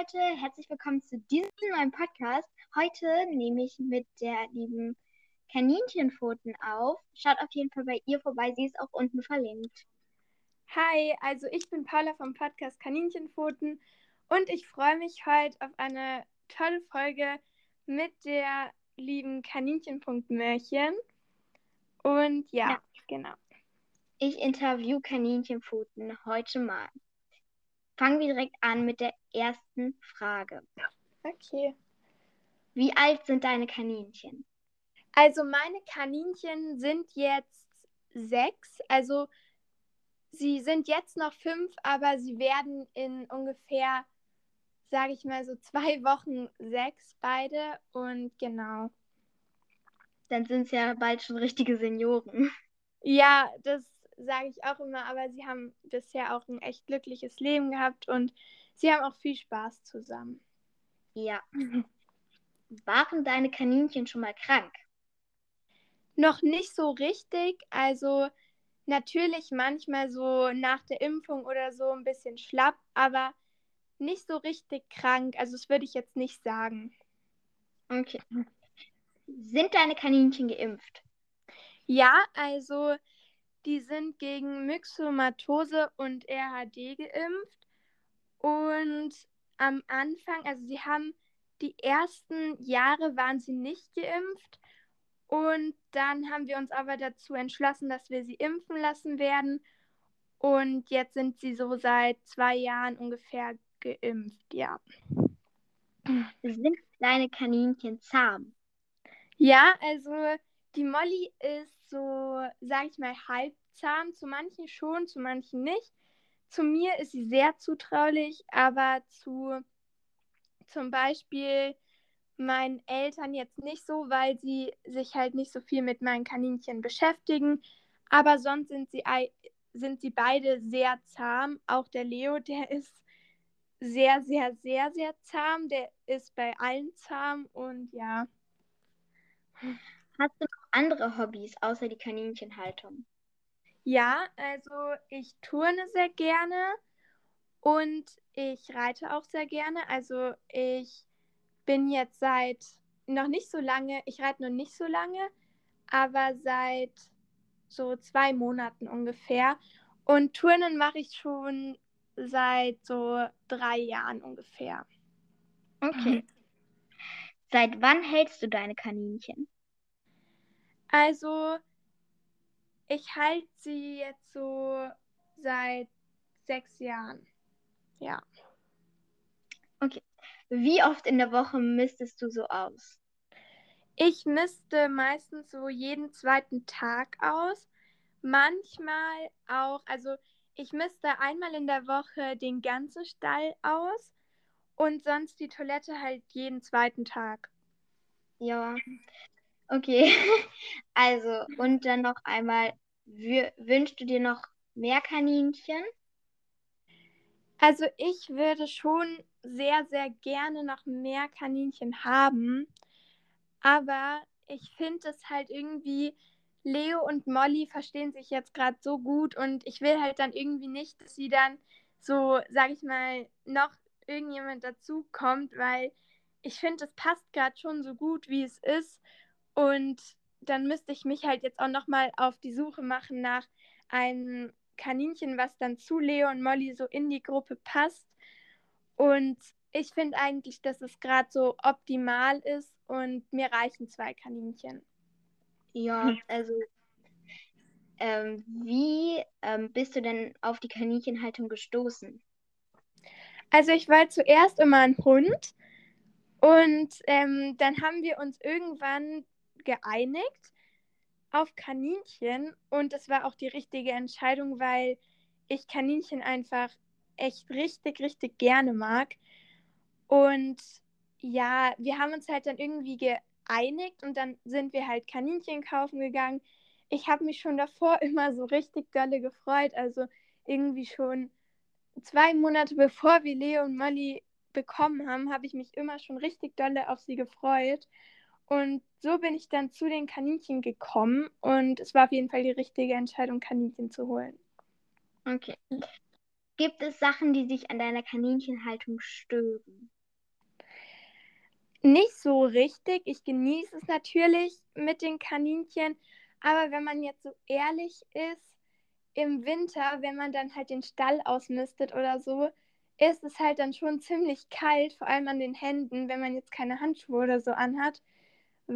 Leute, herzlich willkommen zu diesem neuen Podcast. Heute nehme ich mit der lieben Kaninchenpfoten auf. Schaut auf jeden Fall bei ihr vorbei, sie ist auch unten verlinkt. Hi, also ich bin Paula vom Podcast Kaninchenpfoten und ich freue mich heute auf eine tolle Folge mit der lieben Kaninchenpunktmärchen. Und ja, ja, genau. Ich interview Kaninchenpfoten heute mal. Fangen wir direkt an mit der ersten Frage. Okay. Wie alt sind deine Kaninchen? Also meine Kaninchen sind jetzt sechs. Also sie sind jetzt noch fünf, aber sie werden in ungefähr, sage ich mal, so zwei Wochen sechs beide. Und genau. Dann sind es ja bald schon richtige Senioren. Ja, das sage ich auch immer, aber sie haben bisher auch ein echt glückliches Leben gehabt und sie haben auch viel Spaß zusammen. Ja. Waren deine Kaninchen schon mal krank? Noch nicht so richtig. Also natürlich manchmal so nach der Impfung oder so ein bisschen schlapp, aber nicht so richtig krank. Also das würde ich jetzt nicht sagen. Okay. Sind deine Kaninchen geimpft? Ja, also die sind gegen Myxomatose und RHD geimpft. Und am Anfang, also sie haben die ersten Jahre waren sie nicht geimpft. Und dann haben wir uns aber dazu entschlossen, dass wir sie impfen lassen werden. Und jetzt sind sie so seit zwei Jahren ungefähr geimpft, ja. Sind deine Kaninchen zahm? Ja, also die Molly ist so, sag ich mal, halb zahm. Zu manchen schon, zu manchen nicht. Zu mir ist sie sehr zutraulich, aber zu zum Beispiel meinen Eltern jetzt nicht so, weil sie sich halt nicht so viel mit meinen Kaninchen beschäftigen. Aber sonst sind sie, sind sie beide sehr zahm. Auch der Leo, der ist sehr, sehr, sehr, sehr zahm. Der ist bei allen zahm und ja. Hast du noch andere Hobbys außer die Kaninchenhaltung? Ja, also ich turne sehr gerne und ich reite auch sehr gerne. Also ich bin jetzt seit noch nicht so lange, ich reite noch nicht so lange, aber seit so zwei Monaten ungefähr. Und Turnen mache ich schon seit so drei Jahren ungefähr. Okay. Seit wann hältst du deine Kaninchen? Also, ich halte sie jetzt so seit sechs Jahren. Ja. Okay. Wie oft in der Woche misstest du so aus? Ich misste meistens so jeden zweiten Tag aus. Manchmal auch, also ich misste einmal in der Woche den ganzen Stall aus und sonst die Toilette halt jeden zweiten Tag. Ja. Okay. Also, und dann noch einmal, wünschst du dir noch mehr Kaninchen? Also ich würde schon sehr, sehr gerne noch mehr Kaninchen haben. Aber ich finde es halt irgendwie, Leo und Molly verstehen sich jetzt gerade so gut und ich will halt dann irgendwie nicht, dass sie dann so, sag ich mal, noch irgendjemand dazu kommt, weil ich finde, es passt gerade schon so gut, wie es ist. Und dann müsste ich mich halt jetzt auch nochmal auf die Suche machen nach einem Kaninchen, was dann zu Leo und Molly so in die Gruppe passt. Und ich finde eigentlich, dass es gerade so optimal ist und mir reichen zwei Kaninchen. Ja, also ähm, wie ähm, bist du denn auf die Kaninchenhaltung gestoßen? Also ich war zuerst immer ein Hund und ähm, dann haben wir uns irgendwann geeinigt, auf Kaninchen und das war auch die richtige Entscheidung, weil ich Kaninchen einfach echt richtig, richtig gerne mag. Und ja, wir haben uns halt dann irgendwie geeinigt und dann sind wir halt Kaninchen kaufen gegangen. Ich habe mich schon davor immer so richtig dolle gefreut. Also irgendwie schon zwei Monate bevor wir Leo und Molly bekommen haben, habe ich mich immer schon richtig dolle auf sie gefreut. Und so bin ich dann zu den Kaninchen gekommen und es war auf jeden Fall die richtige Entscheidung, Kaninchen zu holen. Okay. gibt es Sachen, die sich an deiner Kaninchenhaltung stören? Nicht so richtig. Ich genieße es natürlich mit den Kaninchen, aber wenn man jetzt so ehrlich ist, im Winter, wenn man dann halt den Stall ausmistet oder so, ist es halt dann schon ziemlich kalt, vor allem an den Händen, wenn man jetzt keine Handschuhe oder so anhat,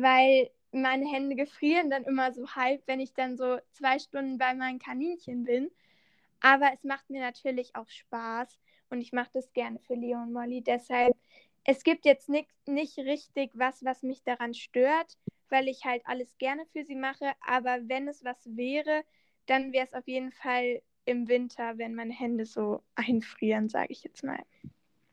weil meine Hände gefrieren dann immer so halb, wenn ich dann so zwei Stunden bei meinen Kaninchen bin. Aber es macht mir natürlich auch Spaß und ich mache das gerne für Leo und Molly. Deshalb, es gibt jetzt nicht, nicht richtig was, was mich daran stört, weil ich halt alles gerne für sie mache. Aber wenn es was wäre, dann wäre es auf jeden Fall im Winter, wenn meine Hände so einfrieren, sage ich jetzt mal.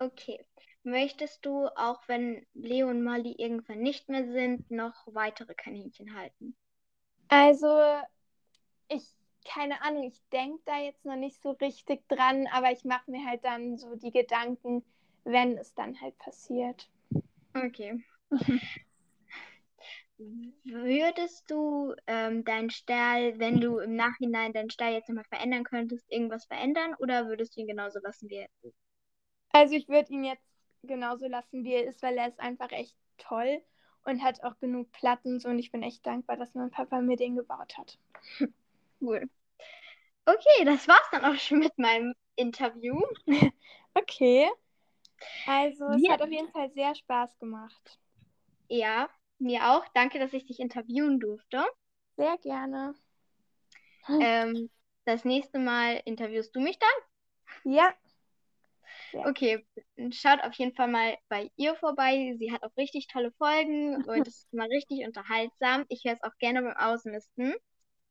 Okay. Möchtest du, auch wenn Leo und Molly irgendwann nicht mehr sind, noch weitere Kaninchen halten? Also, ich, keine Ahnung, ich denke da jetzt noch nicht so richtig dran, aber ich mache mir halt dann so die Gedanken, wenn es dann halt passiert. Okay. Würdest du ähm, deinen Stall, wenn du im Nachhinein deinen Stall jetzt nochmal verändern könntest, irgendwas verändern oder würdest du ihn genauso lassen, wie er ist? Also ich würde ihn jetzt genauso lassen, wie er ist, weil er ist einfach echt toll und hat auch genug Platten so und ich bin echt dankbar, dass mein Papa mir den gebaut hat. Cool. Okay, das war's dann auch schon mit meinem Interview. okay. Also es ja. hat auf jeden Fall sehr Spaß gemacht. Ja, mir auch. Danke, dass ich dich interviewen durfte. Sehr gerne. Ähm, das nächste Mal interviewst du mich dann? Ja. Ja. Okay, schaut auf jeden Fall mal bei ihr vorbei. Sie hat auch richtig tolle Folgen und es ist mal richtig unterhaltsam. Ich höre es auch gerne beim Ausmisten.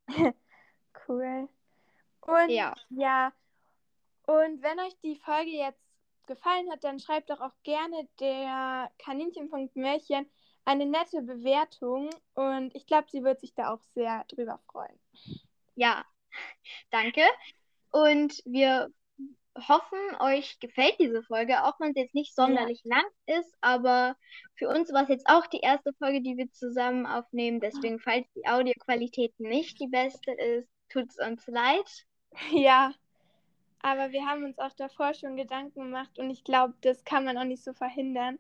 cool. Und ja. ja. Und wenn euch die Folge jetzt gefallen hat, dann schreibt doch auch gerne der Kaninchen.märchen eine nette Bewertung und ich glaube, sie wird sich da auch sehr drüber freuen. Ja, danke. Und wir hoffen, euch gefällt diese Folge, auch wenn es jetzt nicht sonderlich ja. lang ist, aber für uns war es jetzt auch die erste Folge, die wir zusammen aufnehmen. Deswegen, falls die Audioqualität nicht die beste ist, tut es uns leid. Ja, aber wir haben uns auch davor schon Gedanken gemacht und ich glaube, das kann man auch nicht so verhindern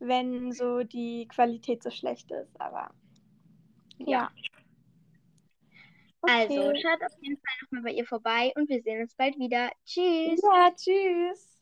wenn so die Qualität so schlecht ist. Aber ja. Also, okay. Also, schaut auf jeden Fall nochmal bei ihr vorbei und wir sehen uns bald wieder. Tschüss. Ja, tschüss.